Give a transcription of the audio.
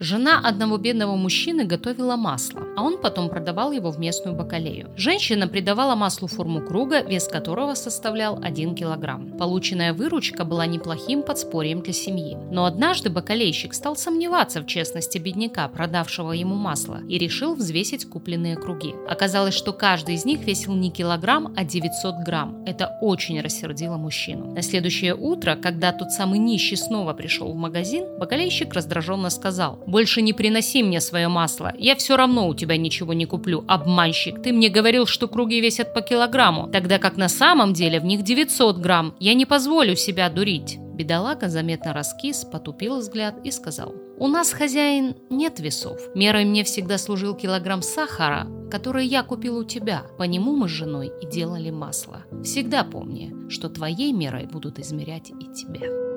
Жена одного бедного мужчины готовила масло, а он потом продавал его в местную бакалею. Женщина придавала маслу форму круга, вес которого составлял 1 килограмм. Полученная выручка была неплохим подспорьем для семьи. Но однажды бакалейщик стал сомневаться в честности бедняка, продавшего ему масло, и решил взвесить купленные круги. Оказалось, что каждый из них весил не килограмм, а 900 грамм. Это очень рассердило мужчину. На следующее утро, когда тот самый нищий снова пришел в магазин, бакалейщик раздраженно сказал больше не приноси мне свое масло. Я все равно у тебя ничего не куплю, обманщик. Ты мне говорил, что круги весят по килограмму, тогда как на самом деле в них 900 грамм. Я не позволю себя дурить». Бедолага заметно раскис, потупил взгляд и сказал. «У нас, хозяин, нет весов. Мерой мне всегда служил килограмм сахара, который я купил у тебя. По нему мы с женой и делали масло. Всегда помни, что твоей мерой будут измерять и тебя».